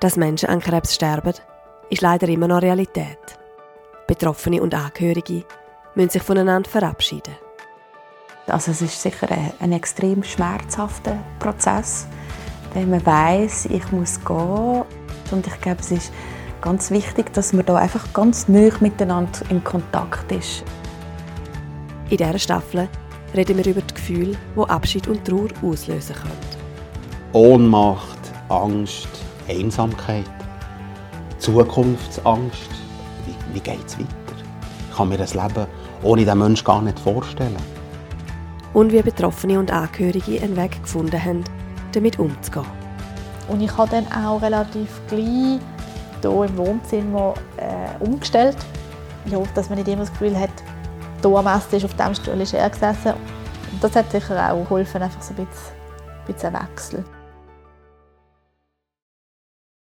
Dass Menschen an Krebs sterben, ist leider immer noch Realität. Betroffene und Angehörige müssen sich voneinander verabschieden. Also es ist sicher ein, ein extrem schmerzhafter Prozess, wenn man weiß, ich muss gehen. Und ich glaube, es ist ganz wichtig, dass man da einfach ganz nah miteinander in Kontakt ist. In dieser Staffel reden wir über die Gefühle, die Abschied und Trauer auslösen können. Ohnmacht, Angst, Einsamkeit, Zukunftsangst. Wie, wie geht es weiter? Ich kann mir das Leben ohne diesen Menschen gar nicht vorstellen. Und wie Betroffene und Angehörige einen Weg gefunden haben, damit umzugehen. Und ich habe dann auch relativ gleich hier im Wohnzimmer äh, umgestellt. Ja, dass man nicht immer das Gefühl hat, hier am Essen ist auf dem Stuhl ist er gesessen. Und das hat sicher auch geholfen, einfach so ein bisschen, ein bisschen Wechsel.